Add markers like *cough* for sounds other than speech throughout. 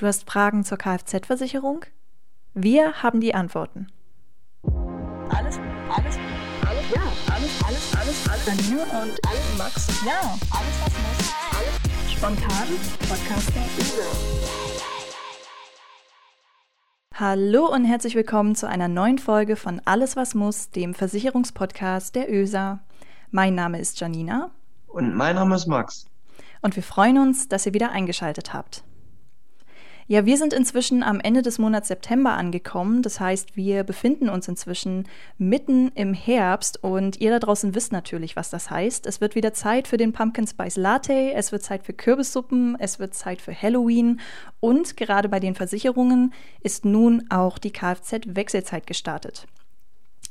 Du hast Fragen zur Kfz-Versicherung? Wir haben die Antworten. Alles, alles, alles, ja, alles, alles, alles, alles. Janine und alles, Max, ja, alles, was muss, alles spontan, Podcaster, Hallo und herzlich willkommen zu einer neuen Folge von Alles, was muss, dem Versicherungspodcast der ÖSA. Mein Name ist Janina. Und mein Name ist Max. Und wir freuen uns, dass ihr wieder eingeschaltet habt. Ja, wir sind inzwischen am Ende des Monats September angekommen. Das heißt, wir befinden uns inzwischen mitten im Herbst und ihr da draußen wisst natürlich, was das heißt. Es wird wieder Zeit für den Pumpkin Spice Latte, es wird Zeit für Kürbissuppen, es wird Zeit für Halloween und gerade bei den Versicherungen ist nun auch die Kfz-Wechselzeit gestartet.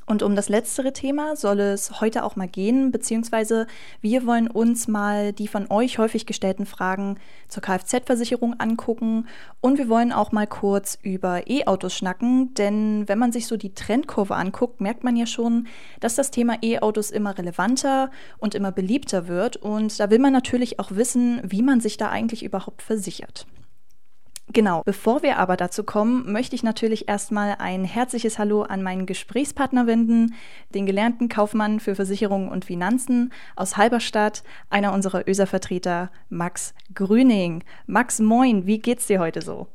Und um das letztere Thema soll es heute auch mal gehen, beziehungsweise wir wollen uns mal die von euch häufig gestellten Fragen zur Kfz-Versicherung angucken und wir wollen auch mal kurz über E-Autos schnacken, denn wenn man sich so die Trendkurve anguckt, merkt man ja schon, dass das Thema E-Autos immer relevanter und immer beliebter wird und da will man natürlich auch wissen, wie man sich da eigentlich überhaupt versichert. Genau, bevor wir aber dazu kommen, möchte ich natürlich erstmal ein herzliches Hallo an meinen Gesprächspartner wenden, den gelernten Kaufmann für Versicherungen und Finanzen aus Halberstadt, einer unserer ÖSA-Vertreter, Max Grüning. Max, moin, wie geht's dir heute so?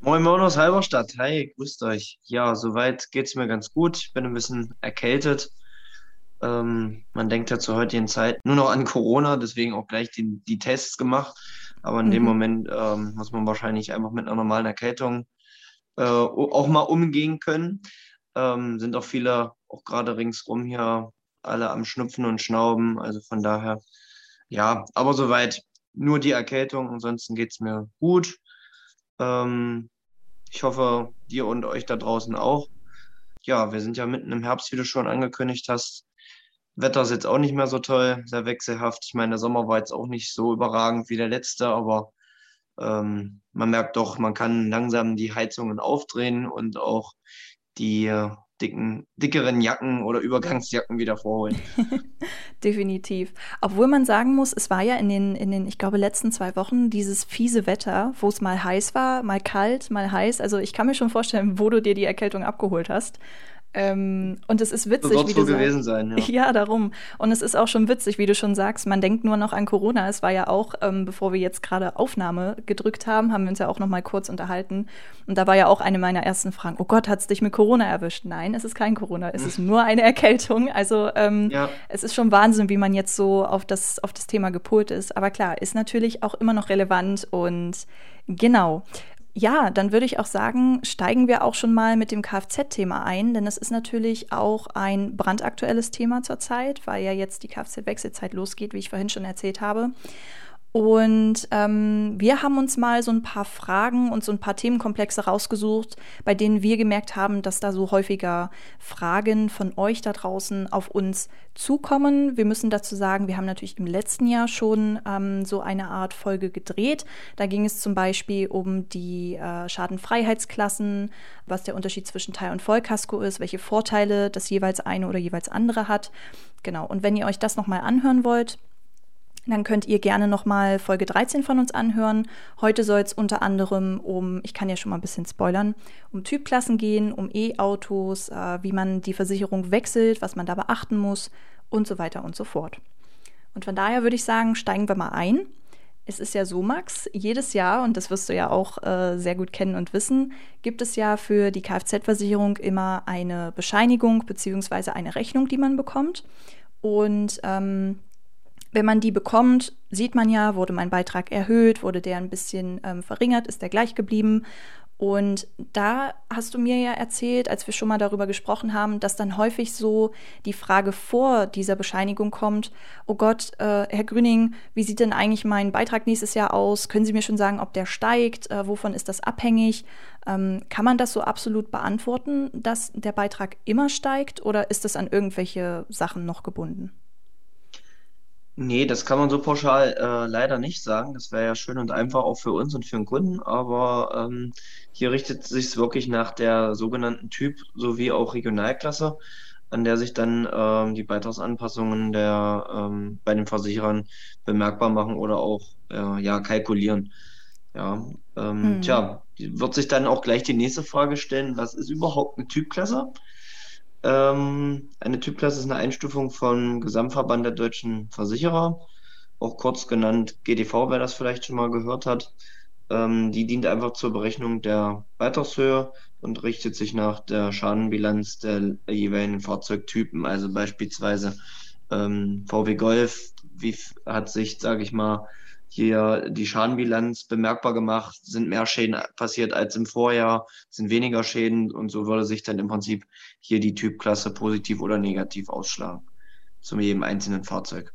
Moin Moin aus Halberstadt. Hi, grüßt euch. Ja, soweit geht's mir ganz gut. Ich bin ein bisschen erkältet. Ähm, man denkt ja zur heutigen Zeit nur noch an Corona, deswegen auch gleich die, die Tests gemacht. Aber in mhm. dem Moment ähm, muss man wahrscheinlich einfach mit einer normalen Erkältung äh, auch mal umgehen können. Ähm, sind auch viele, auch gerade ringsrum hier, alle am Schnupfen und Schnauben. Also von daher, ja, aber soweit nur die Erkältung. Ansonsten geht es mir gut. Ähm, ich hoffe, dir und euch da draußen auch. Ja, wir sind ja mitten im Herbst, wie du schon angekündigt hast. Wetter ist jetzt auch nicht mehr so toll, sehr wechselhaft. Ich meine, der Sommer war jetzt auch nicht so überragend wie der letzte, aber ähm, man merkt doch, man kann langsam die Heizungen aufdrehen und auch die äh, dicken, dickeren Jacken oder Übergangsjacken wieder vorholen. *laughs* Definitiv. Obwohl man sagen muss, es war ja in den, in den, ich glaube, letzten zwei Wochen dieses fiese Wetter, wo es mal heiß war, mal kalt, mal heiß. Also ich kann mir schon vorstellen, wo du dir die Erkältung abgeholt hast. Ähm, und es ist witzig, so wie du so gewesen sein, ja. *laughs* ja. darum. Und es ist auch schon witzig, wie du schon sagst. Man denkt nur noch an Corona. Es war ja auch, ähm, bevor wir jetzt gerade Aufnahme gedrückt haben, haben wir uns ja auch noch mal kurz unterhalten. Und da war ja auch eine meiner ersten Fragen: Oh Gott, hat es dich mit Corona erwischt? Nein, es ist kein Corona. Es ist nur eine Erkältung. Also ähm, ja. es ist schon Wahnsinn, wie man jetzt so auf das auf das Thema gepolt ist. Aber klar, ist natürlich auch immer noch relevant und genau. Ja, dann würde ich auch sagen, steigen wir auch schon mal mit dem Kfz-Thema ein, denn es ist natürlich auch ein brandaktuelles Thema zurzeit, weil ja jetzt die Kfz-Wechselzeit losgeht, wie ich vorhin schon erzählt habe. Und ähm, wir haben uns mal so ein paar Fragen und so ein paar Themenkomplexe rausgesucht, bei denen wir gemerkt haben, dass da so häufiger Fragen von euch da draußen auf uns zukommen. Wir müssen dazu sagen, wir haben natürlich im letzten Jahr schon ähm, so eine Art Folge gedreht. Da ging es zum Beispiel um die äh, Schadenfreiheitsklassen, was der Unterschied zwischen Teil- und Vollkasko ist, welche Vorteile das jeweils eine oder jeweils andere hat. Genau. Und wenn ihr euch das nochmal anhören wollt, dann könnt ihr gerne nochmal Folge 13 von uns anhören. Heute soll es unter anderem um, ich kann ja schon mal ein bisschen spoilern, um Typklassen gehen, um E-Autos, äh, wie man die Versicherung wechselt, was man da beachten muss und so weiter und so fort. Und von daher würde ich sagen, steigen wir mal ein. Es ist ja so, Max, jedes Jahr, und das wirst du ja auch äh, sehr gut kennen und wissen, gibt es ja für die Kfz-Versicherung immer eine Bescheinigung bzw. eine Rechnung, die man bekommt. Und ähm, wenn man die bekommt, sieht man ja, wurde mein Beitrag erhöht, wurde der ein bisschen ähm, verringert, ist der gleich geblieben. Und da hast du mir ja erzählt, als wir schon mal darüber gesprochen haben, dass dann häufig so die Frage vor dieser Bescheinigung kommt, oh Gott, äh, Herr Grüning, wie sieht denn eigentlich mein Beitrag nächstes Jahr aus? Können Sie mir schon sagen, ob der steigt? Äh, wovon ist das abhängig? Ähm, kann man das so absolut beantworten, dass der Beitrag immer steigt oder ist das an irgendwelche Sachen noch gebunden? Nee, das kann man so pauschal äh, leider nicht sagen. Das wäre ja schön und einfach auch für uns und für den Kunden, aber ähm, hier richtet sich es wirklich nach der sogenannten Typ- sowie auch Regionalklasse, an der sich dann ähm, die Beitragsanpassungen der, ähm, bei den Versicherern bemerkbar machen oder auch äh, ja, kalkulieren. Ja, ähm, Hm. tja, wird sich dann auch gleich die nächste Frage stellen, was ist überhaupt eine Typklasse? Ähm, eine Typklasse ist eine Einstufung vom Gesamtverband der deutschen Versicherer, auch kurz genannt GDV, wer das vielleicht schon mal gehört hat. Ähm, die dient einfach zur Berechnung der Beitragshöhe und richtet sich nach der Schadenbilanz der jeweiligen Fahrzeugtypen. Also beispielsweise ähm, VW Golf, wie hat sich, sage ich mal, hier die Schadenbilanz bemerkbar gemacht, sind mehr Schäden passiert als im Vorjahr, sind weniger Schäden und so würde sich dann im Prinzip hier die Typklasse positiv oder negativ ausschlagen zu jedem einzelnen Fahrzeug.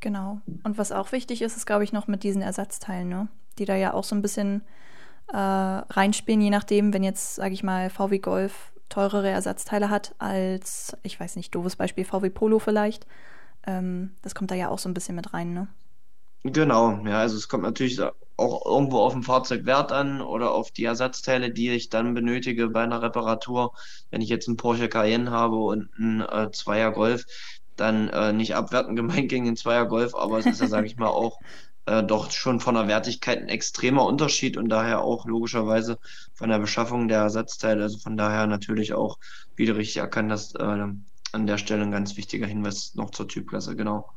Genau. Und was auch wichtig ist, ist, glaube ich, noch mit diesen Ersatzteilen, ne? Die da ja auch so ein bisschen äh, reinspielen, je nachdem, wenn jetzt, sage ich mal, VW Golf teurere Ersatzteile hat als, ich weiß nicht, doofes Beispiel, VW Polo vielleicht. Ähm, das kommt da ja auch so ein bisschen mit rein, ne? Genau, ja, also es kommt natürlich auch irgendwo auf den Fahrzeugwert an oder auf die Ersatzteile, die ich dann benötige bei einer Reparatur. Wenn ich jetzt einen Porsche Cayenne habe und einen äh, Zweier Golf, dann äh, nicht abwertend gemeint gegen den Zweier Golf, aber es ist ja, sage ich mal, auch äh, doch schon von der Wertigkeit ein extremer Unterschied und daher auch logischerweise von der Beschaffung der Ersatzteile. Also von daher natürlich auch, wie du richtig erkannt hast, äh, an der Stelle ein ganz wichtiger Hinweis noch zur Typklasse, genau.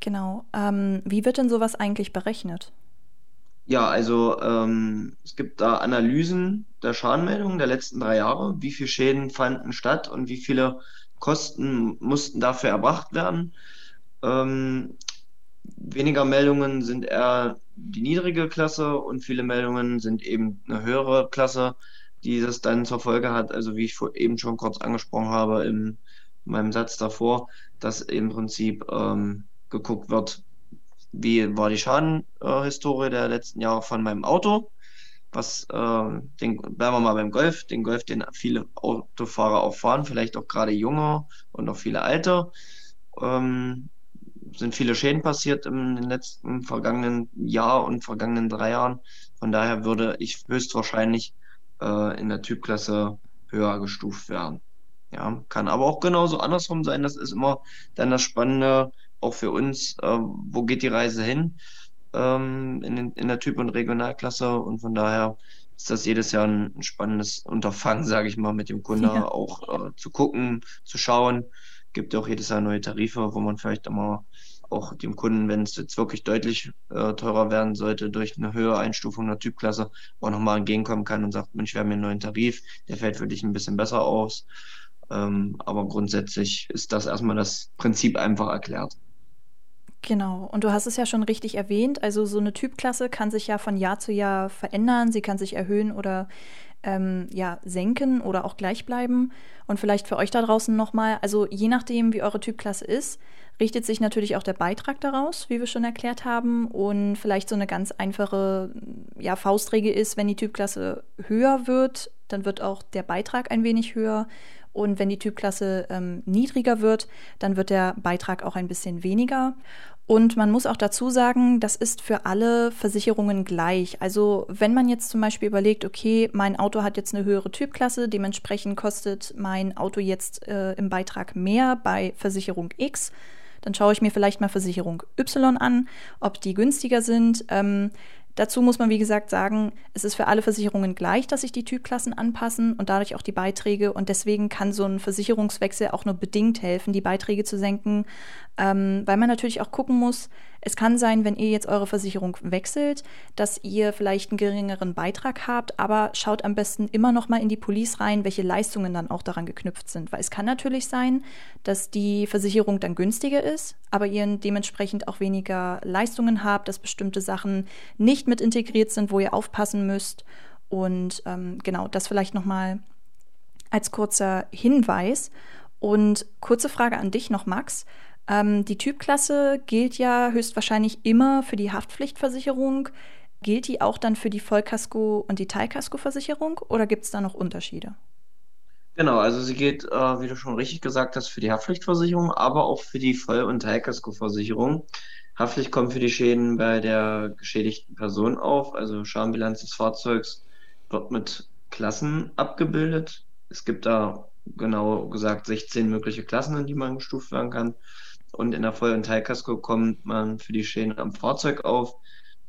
Genau. Ähm, wie wird denn sowas eigentlich berechnet? Ja, also ähm, es gibt da Analysen der Schadenmeldungen der letzten drei Jahre. Wie viele Schäden fanden statt und wie viele Kosten mussten dafür erbracht werden? Ähm, weniger Meldungen sind eher die niedrige Klasse und viele Meldungen sind eben eine höhere Klasse, die das dann zur Folge hat. Also wie ich vor- eben schon kurz angesprochen habe in meinem Satz davor, dass im Prinzip ähm, geguckt wird, wie war die Schadenhistorie der letzten Jahre von meinem Auto? Was, äh, den, bleiben wir mal beim Golf, den Golf, den viele Autofahrer auch fahren, vielleicht auch gerade junge und auch viele alte. Ähm, sind viele Schäden passiert im letzten vergangenen Jahr und vergangenen drei Jahren. Von daher würde ich höchstwahrscheinlich äh, in der Typklasse höher gestuft werden. Ja, kann aber auch genauso andersrum sein. Das ist immer dann das Spannende, auch für uns, äh, wo geht die Reise hin ähm, in, in der Typ- und Regionalklasse. Und von daher ist das jedes Jahr ein, ein spannendes Unterfangen, sage ich mal, mit dem Kunde Ja. auch äh, zu gucken, zu schauen. Gibt ja auch jedes Jahr neue Tarife, wo man vielleicht immer auch dem Kunden, wenn es jetzt wirklich deutlich äh, teurer werden sollte durch eine höhere Einstufung der Typklasse, auch nochmal entgegenkommen kann und sagt, Mensch, wir haben hier einen neuen Tarif, der fällt für dich ein bisschen besser aus. Ähm, aber grundsätzlich ist das erstmal das Prinzip einfach erklärt. Genau. Und du hast es ja schon richtig erwähnt. Also so eine Typklasse kann sich ja von Jahr zu Jahr verändern. Sie kann sich erhöhen oder ähm, ja, senken oder auch gleich bleiben. Und vielleicht für euch da draußen nochmal, also je nachdem, wie eure Typklasse ist, richtet sich natürlich auch der Beitrag daraus, wie wir schon erklärt haben. Und vielleicht so eine ganz einfache ja, Faustregel ist, wenn die Typklasse höher wird, dann wird auch der Beitrag ein wenig höher. Und wenn die Typklasse ähm, niedriger wird, dann wird der Beitrag auch ein bisschen weniger. Und man muss auch dazu sagen, das ist für alle Versicherungen gleich. Also wenn man jetzt zum Beispiel überlegt, okay, mein Auto hat jetzt eine höhere Typklasse, dementsprechend kostet mein Auto jetzt äh, im Beitrag mehr bei Versicherung X, dann schaue ich mir vielleicht mal Versicherung Y an, ob die günstiger sind. Ähm, Dazu muss man, wie gesagt, sagen, es ist für alle Versicherungen gleich, dass sich die Typklassen anpassen und dadurch auch die Beiträge. Und deswegen kann so ein Versicherungswechsel auch nur bedingt helfen, die Beiträge zu senken, ähm, weil man natürlich auch gucken muss, es kann sein, wenn ihr jetzt eure Versicherung wechselt, dass ihr vielleicht einen geringeren Beitrag habt, aber schaut am besten immer noch mal in die Police rein, welche Leistungen dann auch daran geknüpft sind. Weil es kann natürlich sein, dass die Versicherung dann günstiger ist, aber ihr dementsprechend auch weniger Leistungen habt, dass bestimmte Sachen nicht mit integriert sind, wo ihr aufpassen müsst. Und ähm, genau, das vielleicht noch mal als kurzer Hinweis. Und kurze Frage an dich noch, Max. Ähm, die Typklasse gilt ja höchstwahrscheinlich immer für die Haftpflichtversicherung. Gilt die auch dann für die Vollkasko- und die Teilkaskoversicherung oder gibt es da noch Unterschiede? Genau, also sie geht, äh, wie du schon richtig gesagt hast, für die Haftpflichtversicherung, aber auch für die Voll- und Teilkaskoversicherung. Haftpflicht kommt für die Schäden bei der geschädigten Person auf, also Schadenbilanz des Fahrzeugs wird mit Klassen abgebildet. Es gibt da genau gesagt 16 mögliche Klassen, in die man gestuft werden kann. Und in der Voll- und Teilkasko kommt man für die Schäden am Fahrzeug auf,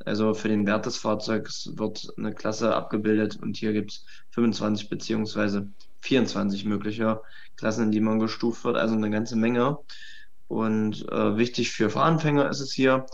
Also für den Wert des Fahrzeugs wird eine Klasse abgebildet und hier gibt es 25 beziehungsweise 24 mögliche Klassen, in die man gestuft wird, also eine ganze Menge. Und äh, wichtig für Fahranfänger ist es hier,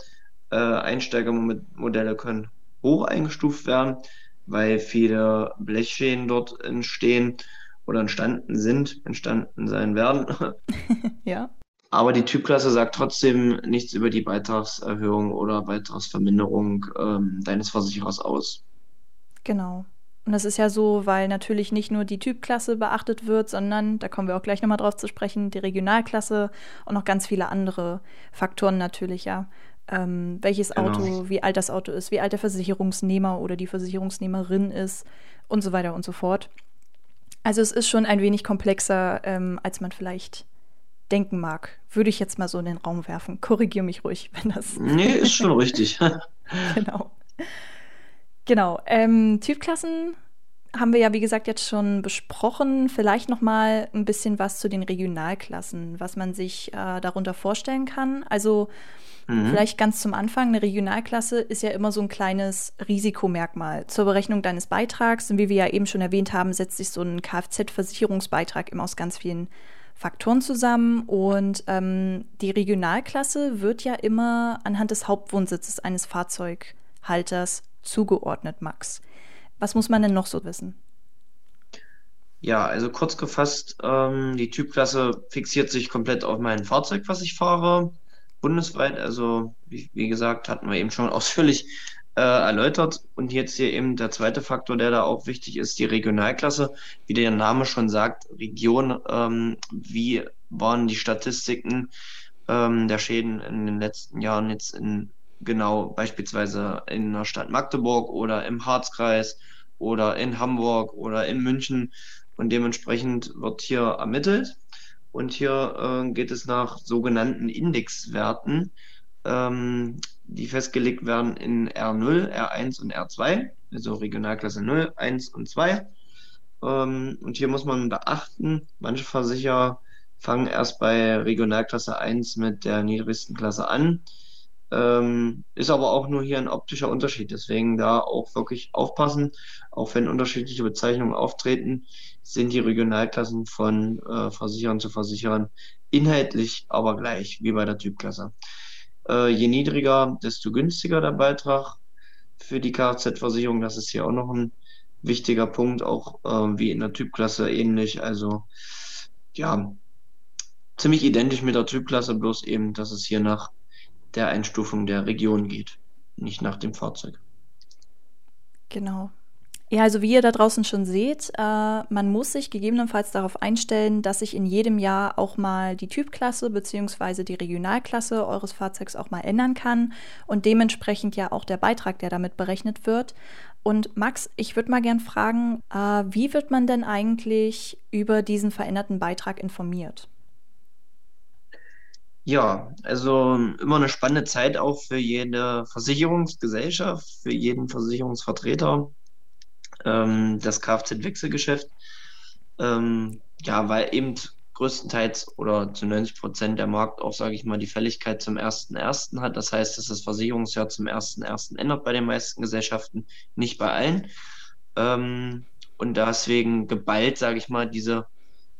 äh, Einsteigermodelle können hoch eingestuft werden, weil viele Blechschäden dort entstehen oder entstanden sind, entstanden sein werden. *laughs* ja. Aber die Typklasse sagt trotzdem nichts über die Beitragserhöhung oder Beitragsverminderung ähm, deines Versicherers aus. Genau. Und das ist ja so, weil natürlich nicht nur die Typklasse beachtet wird, sondern, da kommen wir auch gleich nochmal drauf zu sprechen, die Regionalklasse und noch ganz viele andere Faktoren natürlich, ja. Ähm, welches genau. Auto, wie alt das Auto ist, wie alt der Versicherungsnehmer oder die Versicherungsnehmerin ist und so weiter und so fort. Also es ist schon ein wenig komplexer, ähm, als man vielleicht denken mag. Würde ich jetzt mal so in den Raum werfen. Korrigiere mich ruhig, *laughs* wenn das. Nee, ist schon richtig. *laughs* *laughs* genau. Genau. Ähm, Typklassen haben wir ja, wie gesagt, jetzt schon besprochen. Vielleicht noch mal ein bisschen was zu den Regionalklassen, was man sich äh, darunter vorstellen kann. Also mhm. vielleicht ganz zum Anfang. Eine Regionalklasse ist ja immer so ein kleines Risikomerkmal. Zur Berechnung deines Beitrags, und wie wir ja eben schon erwähnt haben, setzt sich so ein Kfz-Versicherungsbeitrag immer aus ganz vielen Faktoren zusammen und ähm, die Regionalklasse wird ja immer anhand des Hauptwohnsitzes eines Fahrzeughalters zugeordnet, Max. Was muss man denn noch so wissen? Ja, also kurz gefasst, ähm, die Typklasse fixiert sich komplett auf mein Fahrzeug, was ich fahre, bundesweit. Also, wie, wie gesagt, hatten wir eben schon *laughs* ausführlich äh, erläutert. Und jetzt hier eben der zweite Faktor, der da auch wichtig ist, die Regionalklasse. Wie der Name schon sagt, Region, ähm, wie waren die Statistiken ähm, der Schäden in den letzten Jahren jetzt in genau beispielsweise in der Stadt Magdeburg oder im Harzkreis oder in Hamburg oder in München. Und dementsprechend wird hier ermittelt. Und hier äh, geht es nach sogenannten Indexwerten ähm, die festgelegt werden in R0, R1 und R2, also Regionalklasse 0, 1 und 2. Ähm, und hier muss man beachten, manche Versicherer fangen erst bei Regionalklasse 1 mit der niedrigsten Klasse an. Ähm, ist aber auch nur hier ein optischer Unterschied. Deswegen da auch wirklich aufpassen. Auch wenn unterschiedliche Bezeichnungen auftreten, sind die Regionalklassen von äh, Versicherern zu Versicherern inhaltlich aber gleich wie bei der Typklasse. Äh, je niedriger, desto günstiger der Beitrag für die Kfz-Versicherung. Das ist hier auch noch ein wichtiger Punkt, auch äh, wie in der Typklasse ähnlich. Also ja, ziemlich identisch mit der Typklasse, bloß eben, dass es hier nach der Einstufung der Region geht, nicht nach dem Fahrzeug. Genau. Ja, also wie ihr da draußen schon seht, äh, man muss sich gegebenenfalls darauf einstellen, dass sich in jedem Jahr auch mal die Typklasse bzw. die Regionalklasse eures Fahrzeugs auch mal ändern kann und dementsprechend ja auch der Beitrag, der damit berechnet wird. Und Max, ich würde mal gern fragen, äh, wie wird man denn eigentlich über diesen veränderten Beitrag informiert? Ja, also immer eine spannende Zeit auch für jede Versicherungsgesellschaft, für jeden Versicherungsvertreter ähm, das Kfz-Wechselgeschäft. Ähm, ja, weil eben größtenteils oder zu 90 Prozent der Markt auch, sage ich mal, die Fälligkeit zum 1.1. hat. Das heißt, dass das Versicherungsjahr zum 1.1. ändert bei den meisten Gesellschaften, nicht bei allen. Ähm, und deswegen geballt, sage ich mal, diese,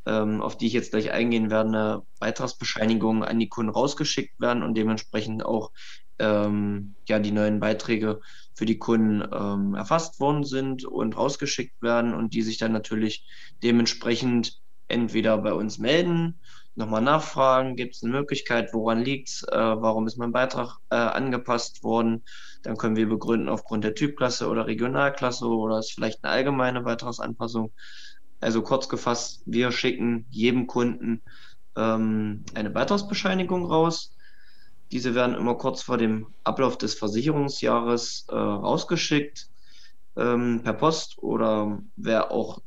ähm, auf die ich jetzt gleich eingehen werde, Beitragsbescheinigungen an die Kunden rausgeschickt werden und dementsprechend auch ähm, ja, die neuen Beiträge für die Kunden ähm, erfasst worden sind und rausgeschickt werden und die sich dann natürlich dementsprechend entweder bei uns melden, nochmal nachfragen, gibt es eine Möglichkeit, woran liegt es, äh, warum ist mein Beitrag äh, angepasst worden, dann können wir begründen aufgrund der Typklasse oder Regionalklasse oder ist vielleicht eine allgemeine Beitragsanpassung. Also kurz gefasst, wir schicken jedem Kunden ähm, eine Beitragsbescheinigung raus diese werden immer kurz vor dem Ablauf des Versicherungsjahres äh, rausgeschickt ähm, per Post oder wer auch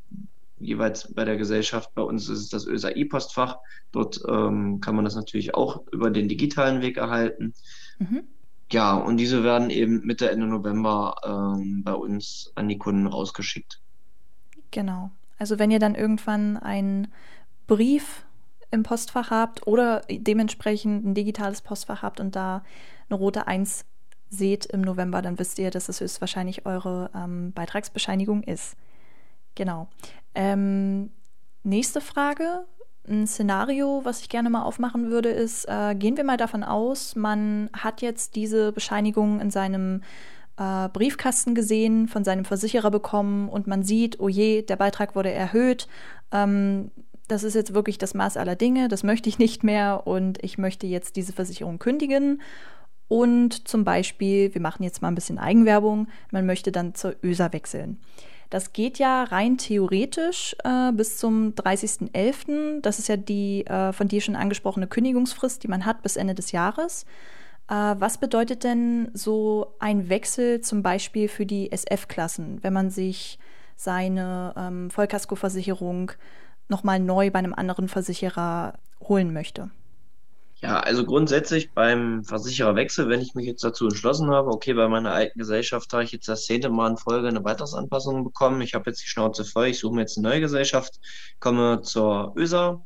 jeweils bei der Gesellschaft, bei uns ist es das ÖSAI-Postfach. Dort ähm, kann man das natürlich auch über den digitalen Weg erhalten. Mhm. Ja, und diese werden eben Mitte, Ende November ähm, bei uns an die Kunden rausgeschickt. Genau. Also wenn ihr dann irgendwann einen Brief im Postfach habt oder dementsprechend ein digitales Postfach habt und da eine rote 1 seht im November, dann wisst ihr, dass es höchstwahrscheinlich eure ähm, Beitragsbescheinigung ist. Genau. Ähm, nächste Frage. Ein Szenario, was ich gerne mal aufmachen würde, ist, äh, gehen wir mal davon aus, man hat jetzt diese Bescheinigung in seinem äh, Briefkasten gesehen, von seinem Versicherer bekommen und man sieht, oh je, der Beitrag wurde erhöht. Ähm, das ist jetzt wirklich das Maß aller Dinge, das möchte ich nicht mehr und ich möchte jetzt diese Versicherung kündigen. Und zum Beispiel, wir machen jetzt mal ein bisschen Eigenwerbung, man möchte dann zur ÖSA wechseln. Das geht ja rein theoretisch äh, bis zum 30.11. Das ist ja die äh, von dir schon angesprochene Kündigungsfrist, die man hat bis Ende des Jahres. Äh, was bedeutet denn so ein Wechsel zum Beispiel für die SF-Klassen, wenn man sich seine ähm, Vollkaskoversicherung nochmal neu bei einem anderen Versicherer holen möchte? Ja, also grundsätzlich beim Versichererwechsel, wenn ich mich jetzt dazu entschlossen habe, okay, bei meiner alten Gesellschaft habe ich jetzt das zehnte Mal in Folge eine Beitragsanpassung bekommen, ich habe jetzt die Schnauze voll, ich suche mir jetzt eine neue Gesellschaft, komme zur ÖSA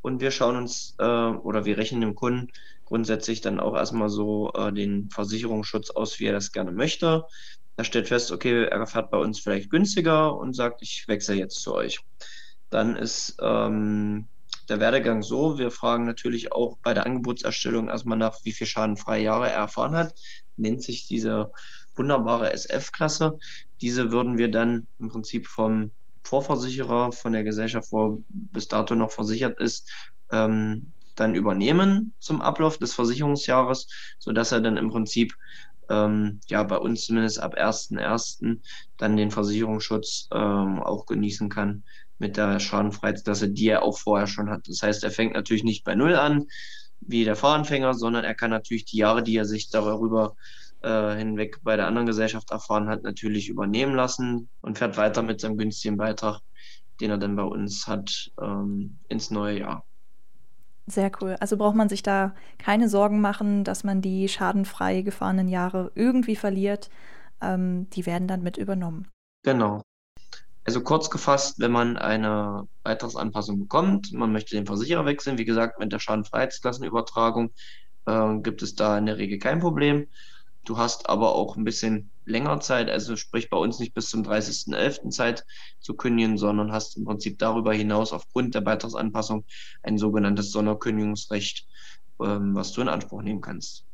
und wir schauen uns äh, oder wir rechnen dem Kunden grundsätzlich dann auch erstmal so äh, den Versicherungsschutz aus, wie er das gerne möchte. Er stellt fest, okay, er fährt bei uns vielleicht günstiger und sagt, ich wechsle jetzt zu euch. Dann ist ähm, der Werdegang so, wir fragen natürlich auch bei der Angebotserstellung erstmal nach, wie viel schadenfreie Jahre er erfahren hat. Nennt sich diese wunderbare SF-Klasse. Diese würden wir dann im Prinzip vom Vorversicherer, von der Gesellschaft, wo bis dato noch versichert ist, ähm, dann übernehmen zum Ablauf des Versicherungsjahres, sodass er dann im Prinzip ähm, ja bei uns zumindest ab 1.1. dann den Versicherungsschutz ähm, auch genießen kann mit der Schadenfreiheitsklasse, die er auch vorher schon hat. Das heißt, er fängt natürlich nicht bei Null an, wie der Fahranfänger, sondern er kann natürlich die Jahre, die er sich darüber äh, hinweg bei der anderen Gesellschaft erfahren hat, natürlich übernehmen lassen und fährt weiter mit seinem günstigen Beitrag, den er dann bei uns hat, ähm, ins neue Jahr. Sehr cool. Also braucht man sich da keine Sorgen machen, dass man die schadenfrei gefahrenen Jahre irgendwie verliert. Ähm, die werden dann mit übernommen. Genau. Also kurz gefasst, wenn man eine Beitragsanpassung bekommt, man möchte den Versicherer wechseln, wie gesagt, mit der Schadenfreiheitsklassenübertragung äh, gibt es da in der Regel kein Problem. Du hast aber auch ein bisschen länger Zeit, also sprich bei uns nicht bis zum 30.11. Zeit zu kündigen, sondern hast im Prinzip darüber hinaus aufgrund der Beitragsanpassung ein sogenanntes Sonderkündigungsrecht, ähm, was du in Anspruch nehmen kannst.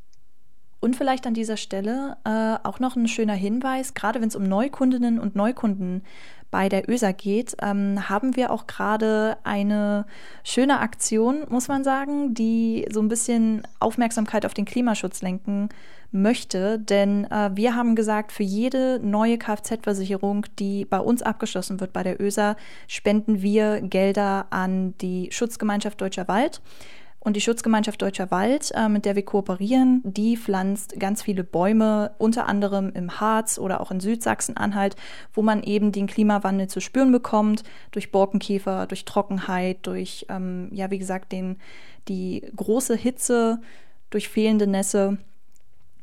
Und vielleicht an dieser Stelle äh, auch noch ein schöner Hinweis, gerade wenn es um Neukundinnen und Neukunden bei der ÖSA geht, ähm, haben wir auch gerade eine schöne Aktion, muss man sagen, die so ein bisschen Aufmerksamkeit auf den Klimaschutz lenken möchte. Denn äh, wir haben gesagt, für jede neue Kfz-Versicherung, die bei uns abgeschlossen wird bei der ÖSA, spenden wir Gelder an die Schutzgemeinschaft Deutscher Wald. Und die Schutzgemeinschaft Deutscher Wald, äh, mit der wir kooperieren, die pflanzt ganz viele Bäume, unter anderem im Harz oder auch in Südsachsen-Anhalt, wo man eben den Klimawandel zu spüren bekommt, durch Borkenkäfer, durch Trockenheit, durch, ähm, ja, wie gesagt, den, die große Hitze, durch fehlende Nässe.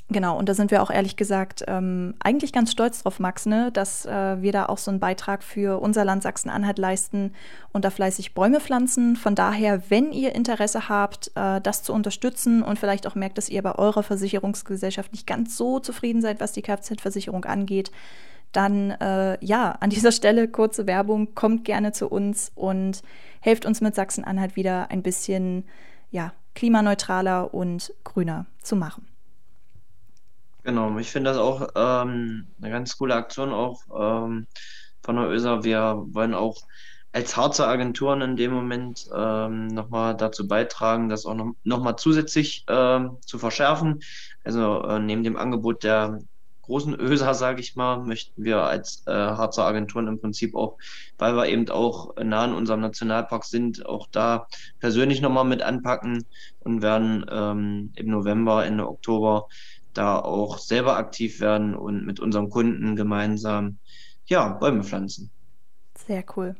Genau, und da sind wir auch ehrlich gesagt ähm, eigentlich ganz stolz drauf, Max, ne, dass äh, wir da auch so einen Beitrag für unser Land Sachsen-Anhalt leisten und da fleißig Bäume pflanzen. Von daher, wenn ihr Interesse habt, äh, das zu unterstützen und vielleicht auch merkt, dass ihr bei eurer Versicherungsgesellschaft nicht ganz so zufrieden seid, was die Kfz-Versicherung angeht, dann äh, ja, an *laughs* dieser Stelle kurze Werbung, kommt gerne zu uns und helft uns mit Sachsen-Anhalt wieder ein bisschen ja, klimaneutraler und grüner zu machen. Genau, ich finde das auch ähm, eine ganz coole Aktion auch ähm, von der ÖSA. Wir wollen auch als Harzer Agenturen in dem Moment ähm, nochmal dazu beitragen, das auch noch, noch zusätzlich ähm, zu verschärfen. Also äh, neben dem Angebot der großen ÖSA, sage ich mal, möchten wir als äh, Harzer Agenturen im Prinzip auch, weil wir eben auch nah an unserem Nationalpark sind, auch da persönlich nochmal mit anpacken und werden ähm, im November, Ende Oktober da auch selber aktiv werden und mit unseren Kunden gemeinsam ja, Bäume pflanzen. Sehr cool.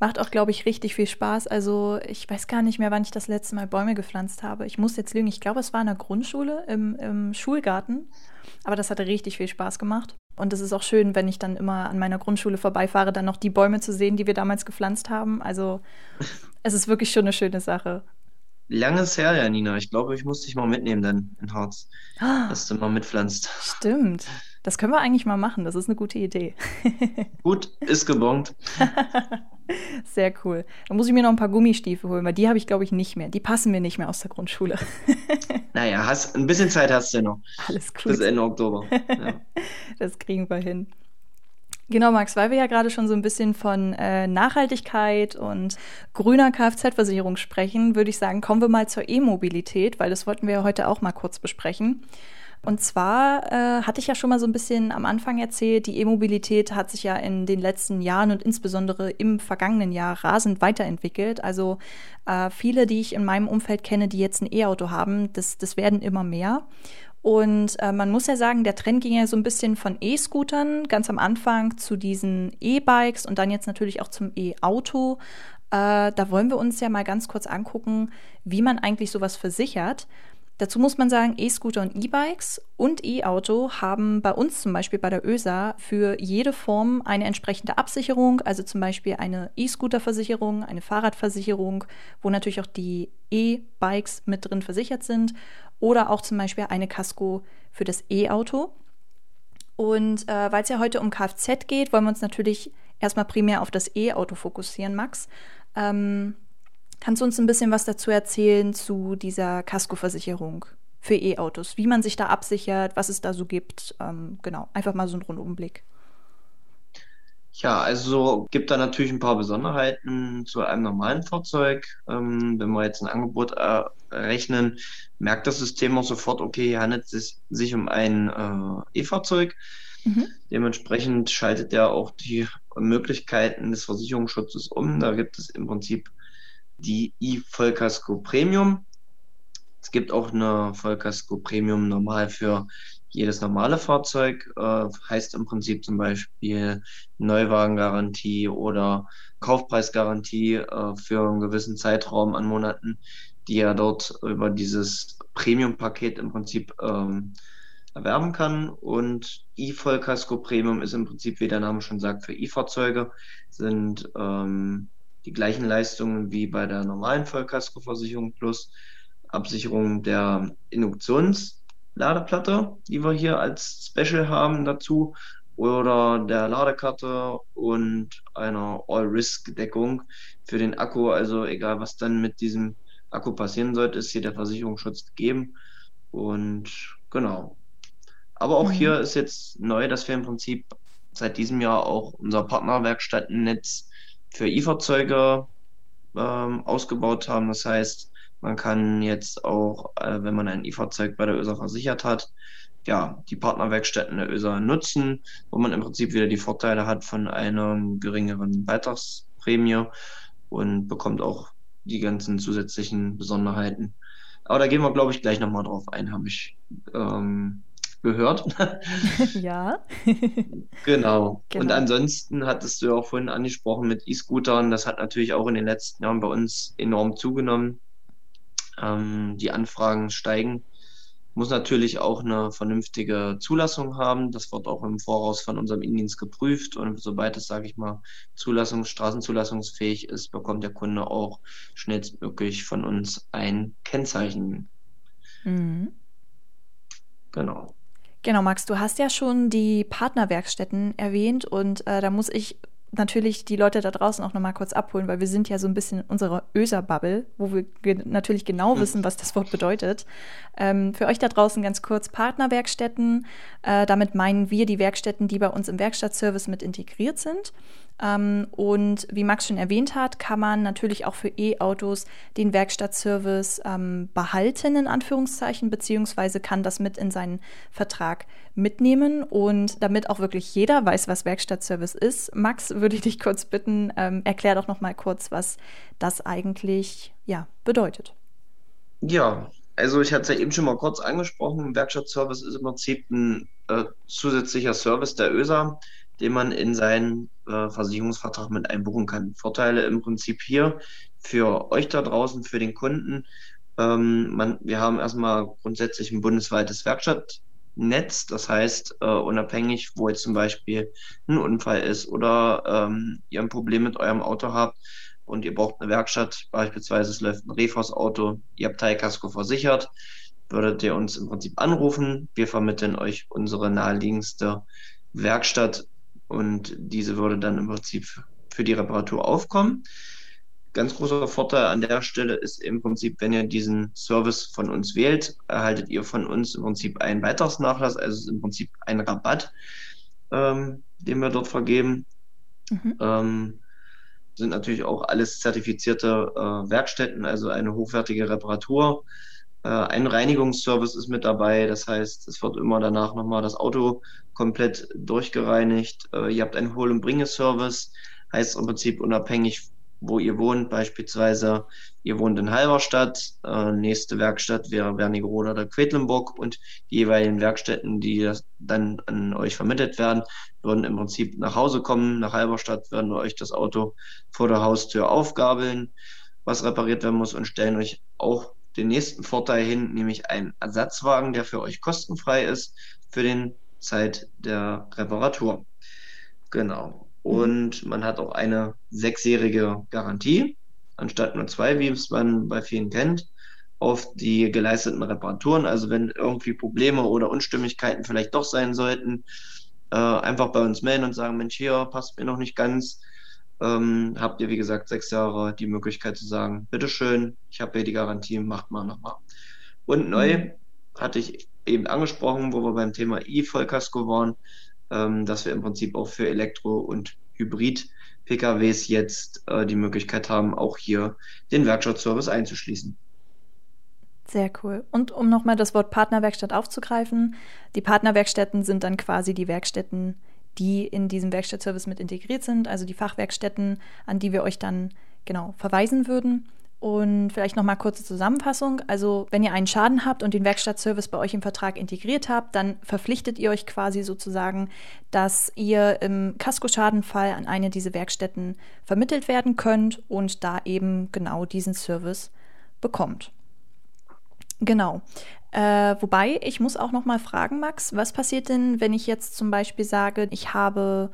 Macht auch, glaube ich, richtig viel Spaß. Also ich weiß gar nicht mehr, wann ich das letzte Mal Bäume gepflanzt habe. Ich muss jetzt lügen. Ich glaube, es war in der Grundschule, im, im Schulgarten. Aber das hatte richtig viel Spaß gemacht. Und es ist auch schön, wenn ich dann immer an meiner Grundschule vorbeifahre, dann noch die Bäume zu sehen, die wir damals gepflanzt haben. Also es ist wirklich schon eine schöne Sache. Langes her, Janina. Ich glaube, ich muss dich mal mitnehmen dann in Harz, dass du mal mitpflanzt. Stimmt. Das können wir eigentlich mal machen. Das ist eine gute Idee. *laughs* Gut, ist gebongt. *laughs* Sehr cool. Dann muss ich mir noch ein paar Gummistiefel holen, weil die habe ich, glaube ich, nicht mehr. Die passen mir nicht mehr aus der Grundschule. *laughs* naja, hast, ein bisschen Zeit hast du ja noch. Alles gut. Bis Ende Oktober. Ja. Das kriegen wir hin. Genau, Max, weil wir ja gerade schon so ein bisschen von äh, Nachhaltigkeit und grüner Kfz-Versicherung sprechen, würde ich sagen, kommen wir mal zur E-Mobilität, weil das wollten wir ja heute auch mal kurz besprechen. Und zwar äh, hatte ich ja schon mal so ein bisschen am Anfang erzählt, die E-Mobilität hat sich ja in den letzten Jahren und insbesondere im vergangenen Jahr rasend weiterentwickelt. Also äh, viele, die ich in meinem Umfeld kenne, die jetzt ein E-Auto haben, das, das werden immer mehr. Und äh, man muss ja sagen, der Trend ging ja so ein bisschen von E-Scootern ganz am Anfang zu diesen E-Bikes und dann jetzt natürlich auch zum E-Auto. Äh, da wollen wir uns ja mal ganz kurz angucken, wie man eigentlich sowas versichert. Dazu muss man sagen, E-Scooter und E-Bikes und E-Auto haben bei uns zum Beispiel bei der ÖSA für jede Form eine entsprechende Absicherung, also zum Beispiel eine E-Scooter-Versicherung, eine Fahrradversicherung, wo natürlich auch die E-Bikes mit drin versichert sind oder auch zum Beispiel eine Casco für das E-Auto. Und äh, weil es ja heute um Kfz geht, wollen wir uns natürlich erstmal primär auf das E-Auto fokussieren, Max. Ähm, Kannst du uns ein bisschen was dazu erzählen zu dieser Kaskoversicherung für E-Autos? Wie man sich da absichert, was es da so gibt? Ähm, genau, einfach mal so einen Rundumblick. Ja, also gibt da natürlich ein paar Besonderheiten zu einem normalen Fahrzeug. Ähm, wenn wir jetzt ein Angebot errechnen, merkt das System auch sofort, okay, hier handelt es sich um ein äh, E-Fahrzeug. Mhm. Dementsprechend schaltet er auch die Möglichkeiten des Versicherungsschutzes um. Da gibt es im Prinzip die e-Vollkasko Premium. Es gibt auch eine Vollkasko Premium normal für jedes normale Fahrzeug. Äh, heißt im Prinzip zum Beispiel Neuwagengarantie oder Kaufpreisgarantie äh, für einen gewissen Zeitraum an Monaten, die er dort über dieses Premium-Paket im Prinzip ähm, erwerben kann. Und E-Vollkasko Premium ist im Prinzip, wie der Name schon sagt, für E-Fahrzeuge, sind ähm, die gleichen Leistungen wie bei der normalen Vollkaskoversicherung plus Absicherung der Induktionsladeplatte, die wir hier als Special haben dazu, oder der Ladekarte und einer All-Risk-Deckung für den Akku. Also egal, was dann mit diesem Akku passieren sollte, ist hier der Versicherungsschutz gegeben. Und genau. Aber auch mhm. hier ist jetzt neu, dass wir im Prinzip seit diesem Jahr auch unser Partnerwerkstattennetz für E-Fahrzeuge ähm, ausgebaut haben. Das heißt, man kann jetzt auch, äh, wenn man ein E-Fahrzeug bei der ÖSA versichert hat, ja, die Partnerwerkstätten der ÖSA nutzen, wo man im Prinzip wieder die Vorteile hat von einer geringeren Beitragsprämie und bekommt auch die ganzen zusätzlichen Besonderheiten. Aber da gehen wir, glaube ich, gleich nochmal drauf ein, habe ich ähm, gehört. *laughs* ja. genau. *laughs* genau. Und ansonsten hattest du ja auch vorhin angesprochen mit E-Scootern. Das hat natürlich auch in den letzten Jahren bei uns enorm zugenommen. Ähm, die Anfragen steigen. Muss natürlich auch eine vernünftige Zulassung haben. Das wird auch im Voraus von unserem Innendienst geprüft. Und sobald es, sage ich mal, Zulassungs-, straßenzulassungsfähig ist, bekommt der Kunde auch schnellstmöglich von uns ein Kennzeichen. Mhm. Genau. Genau, Max, du hast ja schon die Partnerwerkstätten erwähnt und äh, da muss ich natürlich die Leute da draußen auch nochmal kurz abholen, weil wir sind ja so ein bisschen in unserer ÖSA-Bubble, wo wir ge natürlich genau hm. wissen, was das Wort bedeutet. Ähm, für euch da draußen ganz kurz Partnerwerkstätten. Äh, damit meinen wir die Werkstätten, die bei uns im Werkstattservice mit integriert sind. Ähm, und wie Max schon erwähnt hat, kann man natürlich auch für E-Autos den Werkstattservice ähm, behalten, in Anführungszeichen, beziehungsweise kann das mit in seinen Vertrag mitnehmen. Und damit auch wirklich jeder weiß, was Werkstattservice ist, Max, würde ich dich kurz bitten, ähm, erklär doch noch mal kurz, was das eigentlich ja, bedeutet. Ja, also ich hatte es ja eben schon mal kurz angesprochen. Werkstattservice ist im Prinzip ein äh, zusätzlicher Service der ÖSA den man in seinen äh, Versicherungsvertrag mit einbuchen kann. Vorteile im Prinzip hier für euch da draußen, für den Kunden. Ähm, man, wir haben erstmal grundsätzlich ein bundesweites Werkstattnetz, das heißt, äh, unabhängig, wo jetzt zum Beispiel ein Unfall ist oder ähm, ihr ein Problem mit eurem Auto habt, und ihr braucht eine Werkstatt, beispielsweise es läuft ein Refos-Auto, ihr habt Teilkasko versichert, würdet ihr uns im Prinzip anrufen. Wir vermitteln euch unsere naheliegendste Werkstatt und diese würde dann im Prinzip für die Reparatur aufkommen. Ganz großer Vorteil an der Stelle ist im Prinzip, wenn ihr diesen Service von uns wählt, erhaltet ihr von uns im Prinzip einen Beitragsnachlass, also im Prinzip einen Rabatt, ähm, den wir dort vergeben. Mhm. Ähm, sind natürlich auch alles zertifizierte äh, Werkstätten, also eine hochwertige Reparatur. Äh, ein Reinigungsservice ist mit dabei, das heißt, es wird immer danach nochmal das Auto komplett durchgereinigt. Äh, ihr habt einen Hol- und Bringe-Service, heißt im Prinzip unabhängig wo ihr wohnt. Beispielsweise, ihr wohnt in Halberstadt, äh, nächste Werkstatt wäre Wernigerode oder Quedlinburg und die jeweiligen Werkstätten, die dann an euch vermittelt werden, würden im Prinzip nach Hause kommen. Nach Halberstadt werden euch das Auto vor der Haustür aufgabeln, was repariert werden muss und stellen euch auch den nächsten Vorteil hin, nämlich einen Ersatzwagen, der für euch kostenfrei ist für den Zeit der Reparatur. Genau. Und man hat auch eine sechsjährige Garantie, anstatt nur zwei, wie es man bei vielen kennt, auf die geleisteten Reparaturen. Also wenn irgendwie Probleme oder Unstimmigkeiten vielleicht doch sein sollten, äh, einfach bei uns melden und sagen, Mensch, hier passt mir noch nicht ganz. Ähm, habt ihr, wie gesagt, sechs Jahre die Möglichkeit zu sagen, bitteschön, ich habe hier die Garantie, macht mal nochmal. Und neu mhm. hatte ich eben angesprochen, wo wir beim Thema E-Vollkasko waren, ähm, dass wir im Prinzip auch für Elektro- und Hybrid-PKWs jetzt äh, die Möglichkeit haben, auch hier den Werkstattservice einzuschließen. Sehr cool. Und um nochmal das Wort Partnerwerkstatt aufzugreifen, die Partnerwerkstätten sind dann quasi die Werkstätten, die in diesem Werkstattservice mit integriert sind, also die Fachwerkstätten, an die wir euch dann genau verweisen würden. Und vielleicht nochmal kurze Zusammenfassung. Also, wenn ihr einen Schaden habt und den Werkstattservice bei euch im Vertrag integriert habt, dann verpflichtet ihr euch quasi sozusagen, dass ihr im Kaskoschadenfall an eine dieser Werkstätten vermittelt werden könnt und da eben genau diesen Service bekommt. Genau. Äh, wobei, ich muss auch nochmal fragen, Max, was passiert denn, wenn ich jetzt zum Beispiel sage, ich habe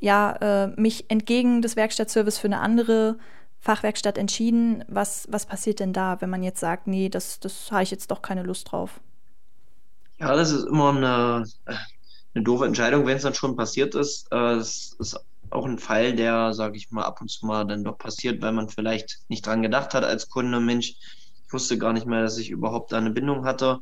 ja äh, mich entgegen des Werkstattservice für eine andere Fachwerkstatt entschieden. Was, was passiert denn da, wenn man jetzt sagt, nee, das, das habe ich jetzt doch keine Lust drauf? Ja, das ist immer eine, eine doofe Entscheidung, wenn es dann schon passiert ist. Äh, es ist auch ein Fall, der, sage ich mal, ab und zu mal dann doch passiert, weil man vielleicht nicht dran gedacht hat als Kunde, Mensch, wusste gar nicht mehr, dass ich überhaupt da eine Bindung hatte.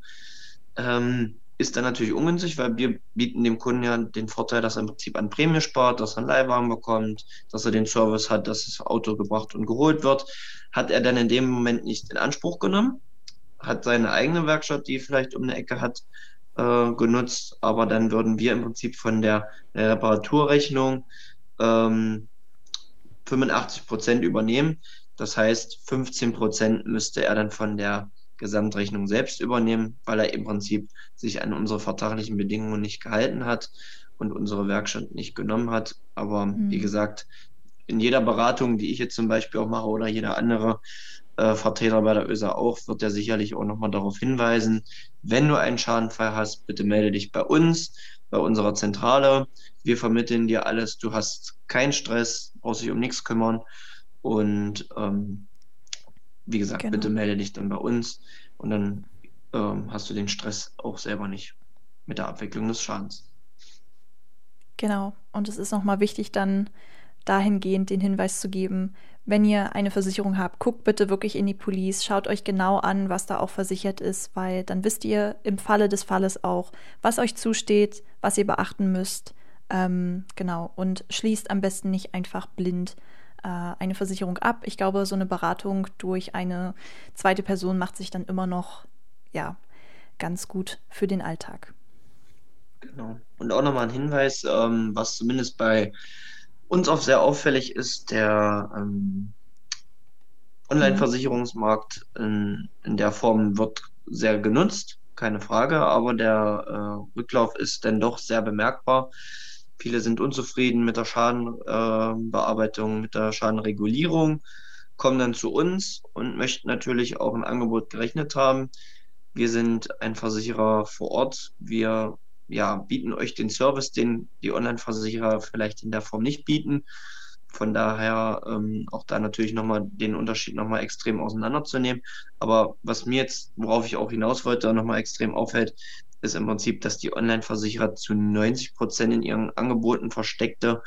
Ähm, ist dann natürlich ungünstig, weil wir bieten dem Kunden ja den Vorteil, dass er im Prinzip an Prämie spart, dass er einen Leihwagen bekommt, dass er den Service hat, dass das Auto gebracht und geholt wird. Hat er dann in dem Moment nicht in Anspruch genommen, hat seine eigene Werkstatt, die vielleicht um eine Ecke hat, äh, genutzt, aber dann würden wir im Prinzip von der, Reparaturrechnung ähm, 85 Prozent übernehmen. Das heißt, 15 Prozent müsste er dann von der Gesamtrechnung selbst übernehmen, weil er im Prinzip sich an unsere vertraglichen Bedingungen nicht gehalten hat und unsere Werkstatt nicht genommen hat. Aber mhm. wie gesagt, in jeder Beratung, die ich jetzt zum Beispiel auch mache oder jeder andere äh, Vertreter bei der ÖSA auch, wird er sicherlich auch nochmal darauf hinweisen, wenn du einen Schadenfall hast, bitte melde dich bei uns, bei unserer Zentrale. Wir vermitteln dir alles. Du hast keinen Stress, brauchst dich um nichts kümmern. Und ähm, wie gesagt, genau. bitte melde dich dann bei uns und dann ähm, hast du den Stress auch selber nicht mit der Abwicklung des Schadens. Genau. Und es ist nochmal wichtig, dann dahingehend den Hinweis zu geben, wenn ihr eine Versicherung habt, guckt bitte wirklich in die Police, schaut euch genau an, was da auch versichert ist, weil dann wisst ihr im Falle des Falles auch, was euch zusteht, was ihr beachten müsst. Ähm, genau. Und schließt am besten nicht einfach blind eine Versicherung ab. Ich glaube, so eine Beratung durch eine zweite Person macht sich dann immer noch ja, ganz gut für den Alltag. Genau. Und auch nochmal ein Hinweis, ähm, was zumindest bei uns auch sehr auffällig ist, der ähm, Online-Versicherungsmarkt in, in, der Form wird sehr genutzt, keine Frage, aber der äh, Rücklauf ist dann doch sehr bemerkbar. Viele sind unzufrieden mit der Schadenbearbeitung, mit der Schadenregulierung, kommen dann zu uns und möchten natürlich auch ein Angebot gerechnet haben. Wir sind ein Versicherer vor Ort. Wir ja, bieten euch den Service, den die Online-Versicherer vielleicht in der Form nicht bieten. Von daher ähm, auch da natürlich nochmal den Unterschied nochmal extrem auseinanderzunehmen. Aber was mir jetzt, worauf ich auch hinaus wollte, nochmal extrem auffällt, ist im Prinzip, dass die Online-Versicherer zu 90 Prozent in ihren Angeboten versteckte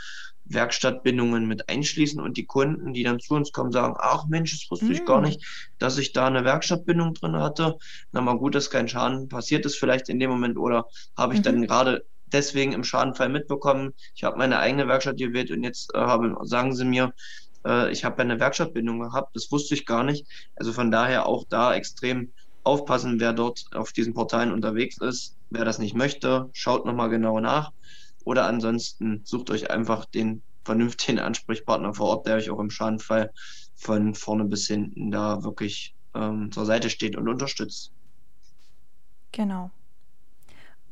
Werkstattbindungen mit einschließen und die Kunden, die dann zu uns kommen, sagen, ach Mensch, das wusste ich gar mm. nicht, dass ich da eine Werkstattbindung drin hatte. Na mal gut, dass kein Schaden passiert ist vielleicht in dem Moment oder habe ich mhm. dann gerade deswegen im Schadenfall mitbekommen, ich habe meine eigene Werkstatt gewählt und jetzt äh, habe, sagen sie mir, äh, ich habe eine Werkstattbindung gehabt, das wusste ich gar nicht. Also von daher auch da extrem aufpassen, wer dort auf diesen Portalen unterwegs ist. Wer das nicht möchte, schaut nochmal genau nach. Oder ansonsten sucht euch einfach den vernünftigen *laughs* Ansprechpartner vor Ort, der euch auch im Schadenfall von vorne bis hinten da wirklich ähm, zur Seite steht und unterstützt. Genau.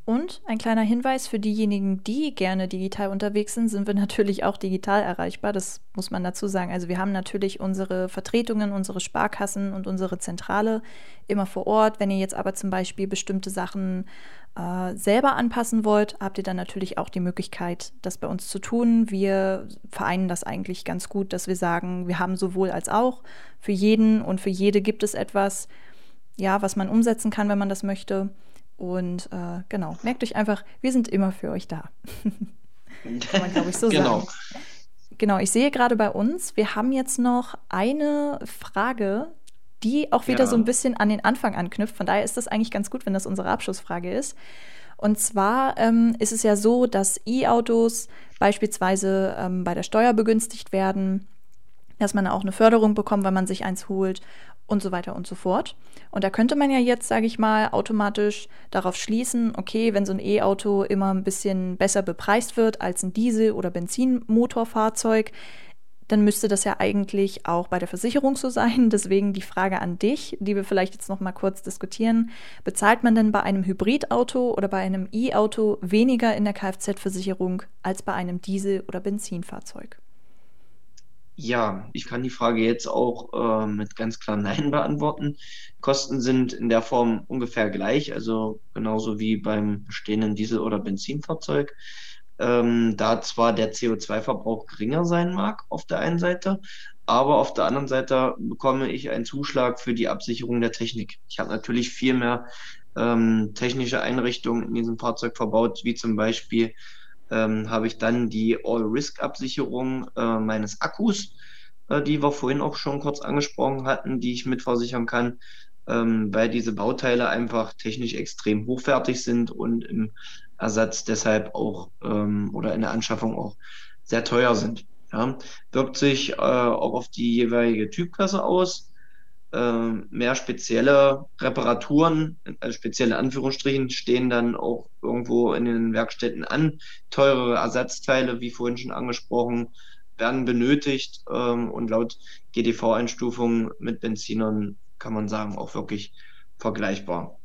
Und ein kleiner Hinweis für diejenigen, die gerne digital unterwegs sind, sind wir *laughs* natürlich auch digital erreichbar. Das muss man dazu sagen. Also wir haben natürlich unsere Vertretungen, unsere Sparkassen und unsere Zentrale immer vor Ort. Wenn ihr jetzt aber zum Beispiel bestimmte Sachen äh, selber anpassen wollt, habt ihr dann natürlich auch die Möglichkeit, das bei uns zu tun. Wir vereinen das eigentlich ganz gut, dass wir sagen, wir haben sowohl als auch. Für jeden und für jede gibt es etwas, ja, was man umsetzen kann, wenn man das möchte. Und äh, genau, merkt euch einfach, wir sind immer für euch da. *laughs* Kann man, glaube ich, so genau. sagen. Genau, ich sehe gerade bei uns, wir haben jetzt noch eine Frage, die auch wieder ja. so ein bisschen an den Anfang anknüpft. Von daher ist das eigentlich ganz gut, wenn das unsere Abschlussfrage ist. Und zwar ähm, ist es ja so, dass E-Autos beispielsweise ähm, bei der Steuer begünstigt werden, dass man auch eine Förderung bekommt, wenn man sich eins holt und so weiter und so fort. Und da könnte man ja jetzt, sage ich mal, automatisch darauf schließen, okay, wenn so ein E-Auto immer ein bisschen besser bepreist wird als ein Diesel- oder Benzinmotorfahrzeug, dann müsste das ja eigentlich auch bei der Versicherung so sein. *laughs* Deswegen die Frage an dich, die wir vielleicht jetzt noch mal kurz diskutieren: Bezahlt man denn bei einem Hybridauto oder bei einem E-Auto weniger in der Kfz-Versicherung als bei einem Diesel- oder Benzinfahrzeug? Ja, ich kann die Frage jetzt auch äh, mit ganz klar Nein *laughs* beantworten. Kosten sind in der Form ungefähr gleich, also genauso wie beim bestehenden Diesel- oder Benzinfahrzeug. Ähm, da zwar der CO2-Verbrauch geringer sein mag auf der einen Seite, aber auf der anderen Seite bekomme ich einen Zuschlag für die Absicherung der Technik. Ich habe natürlich viel mehr ähm, technische Einrichtungen in diesem Fahrzeug verbaut, wie zum Beispiel ähm, habe ich dann die All-Risk-Absicherung äh, meines Akkus, äh, die wir vorhin auch schon kurz angesprochen hatten, die ich mitversichern kann, ähm, weil diese Bauteile einfach technisch extrem hochwertig sind und im Ersatz deshalb auch ähm, oder in der Anschaffung auch sehr teuer sind. Ja. Wirkt sich äh, auch auf die jeweilige Typklasse aus mehr spezielle Reparaturen, also spezielle Anführungsstrichen, stehen dann auch irgendwo in den Werkstätten an. Teurere Ersatzteile, wie vorhin schon angesprochen, werden benötigt ähm, und laut GDV-Einstufung mit Benzinern kann man sagen, auch wirklich vergleichbar.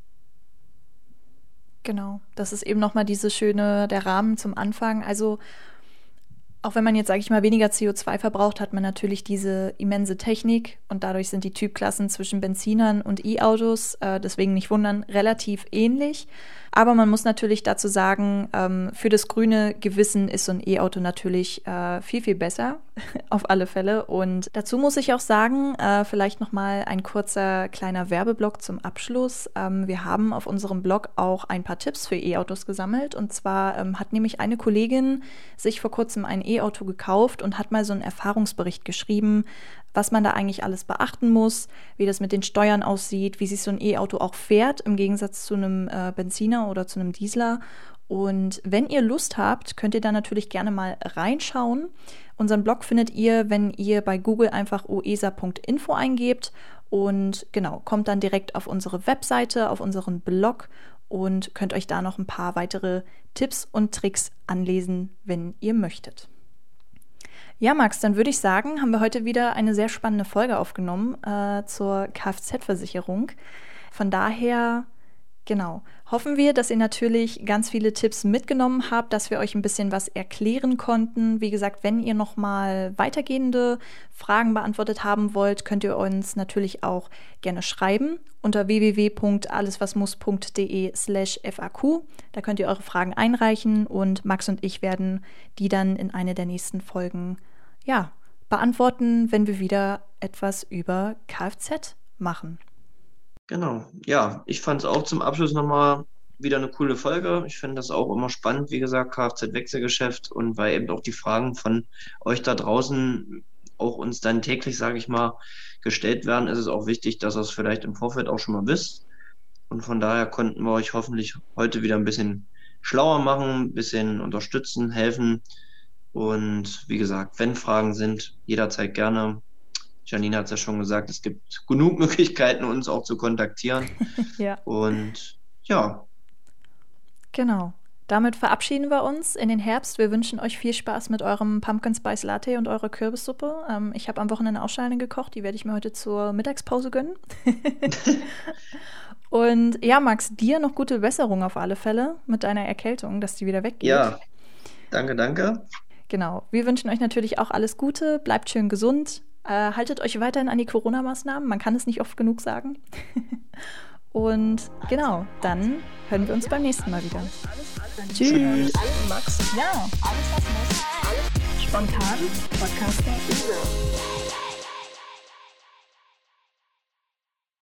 Genau, das ist eben nochmal diese schöne, der Rahmen zum Anfang. Also auch wenn man jetzt, sage ich mal, weniger CO2 verbraucht, hat man natürlich diese immense Technik und dadurch sind die Typklassen zwischen Benzinern und E-Autos, äh, deswegen nicht wundern, relativ ähnlich. Aber man muss natürlich dazu sagen, ähm, für das grüne Gewissen ist so ein E-Auto natürlich äh, viel, viel besser, *laughs* auf alle Fälle. Und dazu muss ich auch sagen, äh, vielleicht nochmal ein kurzer kleiner Werbeblock zum Abschluss. Ähm, wir haben auf unserem Blog auch ein paar Tipps für E-Autos gesammelt. Und zwar ähm, hat nämlich eine Kollegin sich vor kurzem ein E-Auto gekauft und hat mal so einen Erfahrungsbericht geschrieben, was man da eigentlich alles beachten muss, wie das mit den Steuern aussieht, wie sich so ein E-Auto auch fährt, im Gegensatz zu einem äh, Benziner oder zu einem Diesler. Und wenn ihr Lust habt, könnt ihr da natürlich gerne mal reinschauen. Unseren Blog findet ihr, wenn ihr bei Google einfach oesa.info eingebt und genau, kommt dann direkt auf unsere Webseite, auf unseren Blog und könnt euch da noch ein paar weitere Tipps und Tricks anlesen, wenn ihr möchtet. Ja, Max, dann würde ich sagen, haben wir heute wieder eine sehr spannende Folge aufgenommen äh, zur Kfz-Versicherung. Von daher Genau. Hoffen wir, dass ihr natürlich ganz viele Tipps mitgenommen habt, dass wir euch ein bisschen was erklären konnten. Wie gesagt, wenn ihr noch mal weitergehende Fragen beantwortet haben wollt, könnt ihr uns natürlich auch gerne schreiben unter www.alleswasmuss.de/faq. Da könnt ihr eure Fragen einreichen und Max und ich werden die dann in eine der nächsten Folgen ja, beantworten, wenn wir wieder etwas über Kfz machen. Genau. Ja, ich fand es auch zum Abschluss nochmal wieder eine coole Folge. Ich finde das auch immer spannend, wie gesagt, Kfz-Wechselgeschäft und weil eben auch die Fragen von euch da draußen auch uns dann täglich, sage ich mal, gestellt werden, ist es auch wichtig, dass ihr es vielleicht im Vorfeld auch schon mal wisst. Und von daher konnten wir euch hoffentlich heute wieder ein bisschen schlauer machen, ein bisschen unterstützen, helfen. Und wie gesagt, wenn Fragen sind, jederzeit gerne. Janine hat es ja schon gesagt, es gibt genug *laughs* Möglichkeiten, uns auch zu kontaktieren. *laughs* ja. Und ja. Genau. Damit verabschieden wir uns in den Herbst. Wir wünschen euch viel Spaß mit eurem Pumpkin Spice Latte und eurer Kürbissuppe. Ähm, ich habe am Wochenende Ausscheidung gekocht. Die werde ich mir heute zur Mittagspause gönnen. *laughs* und ja, Max, dir noch gute Besserung auf alle Fälle mit deiner Erkältung, dass die wieder weggeht. Ja, danke, danke. Genau. Wir wünschen euch natürlich auch alles Gute. Bleibt schön gesund. Äh, haltet euch weiterhin an die Corona-Maßnahmen. Man kann es nicht oft genug sagen. *laughs* Und genau, dann hören wir uns beim nächsten Mal wieder. Tschüss. Max. Ja, alles was muss. Alles spontan. Podcaster.